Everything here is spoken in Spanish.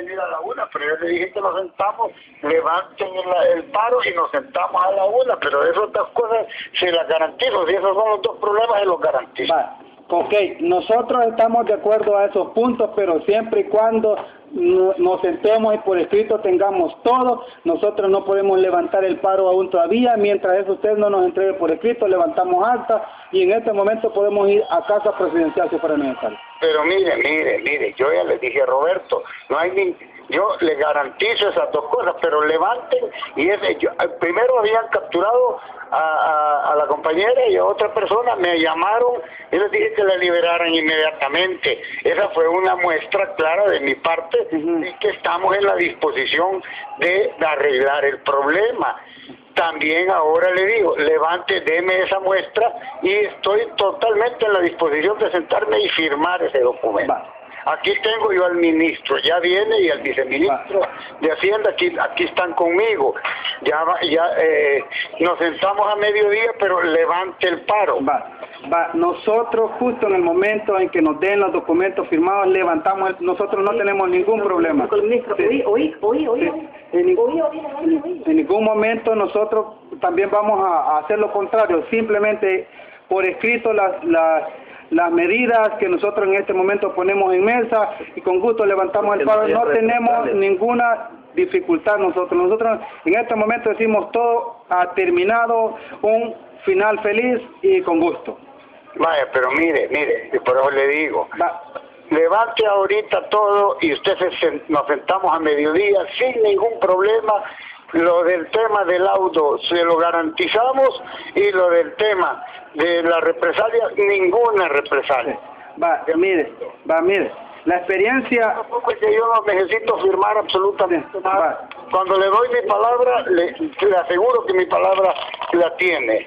venir a la una, pero yo le dije que nos sentamos, levanten el, paro y nos sentamos a la una, pero esas dos cosas se las garantizo, si esos son los dos problemas, se los garantizo. Va. Ok, nosotros estamos de acuerdo a esos puntos, pero siempre y cuando no- nos sentemos y por escrito tengamos todo, nosotros no podemos levantar el paro aún todavía, mientras eso usted no nos entregue por escrito, levantamos acta y en este momento podemos ir a casa presidencial si fuera necesario. Pero mire, mire, mire, yo ya le dije Roberto, no hay ni, yo le garantizo esas dos cosas, pero levanten y ese, yo- primero habían capturado a, a- a la compañera y a otra persona, me llamaron y les dije que la liberaran inmediatamente. Esa fue una muestra clara de mi parte Ujú. y que estamos en la disposición de arreglar el problema. También ahora le digo, levante, deme esa muestra y estoy totalmente en la disposición de sentarme y firmar ese documento. Aquí tengo yo al ministro, ya viene y al viceministro de Hacienda, aquí, aquí están conmigo. Ya, va- ya eh, nos sentamos a mediodía, pero levante el paro. Va, va, nosotros justo en el momento en que nos den los documentos firmados, levantamos, el- nosotros no tenemos ningún problema. Ministro, Sí. oí, oí, oí, oí, Sí. oí. En, ningún- Oí, oí, oí, oí. en ningún momento nosotros también vamos a, a hacer lo contrario, simplemente por escrito las, las, las medidas que nosotros en este momento ponemos en mesa y con gusto levantamos el paro. No tenemos ninguna dificultad nosotros. Nosotros en este momento decimos todo ha terminado, un final feliz y con gusto. Vaya, pero mire, mire, y por eso le digo, Va, levante ahorita todo y usted se nos sentamos a mediodía sin ningún problema. Lo del tema del auto se lo garantizamos y lo del tema de la represalia, ninguna represalia. va, mire, va, mire, la experiencia Tampoco es que yo no necesito firmar absolutamente Sí, nada. va. Cuando le doy mi palabra, le, le aseguro que mi palabra la tiene.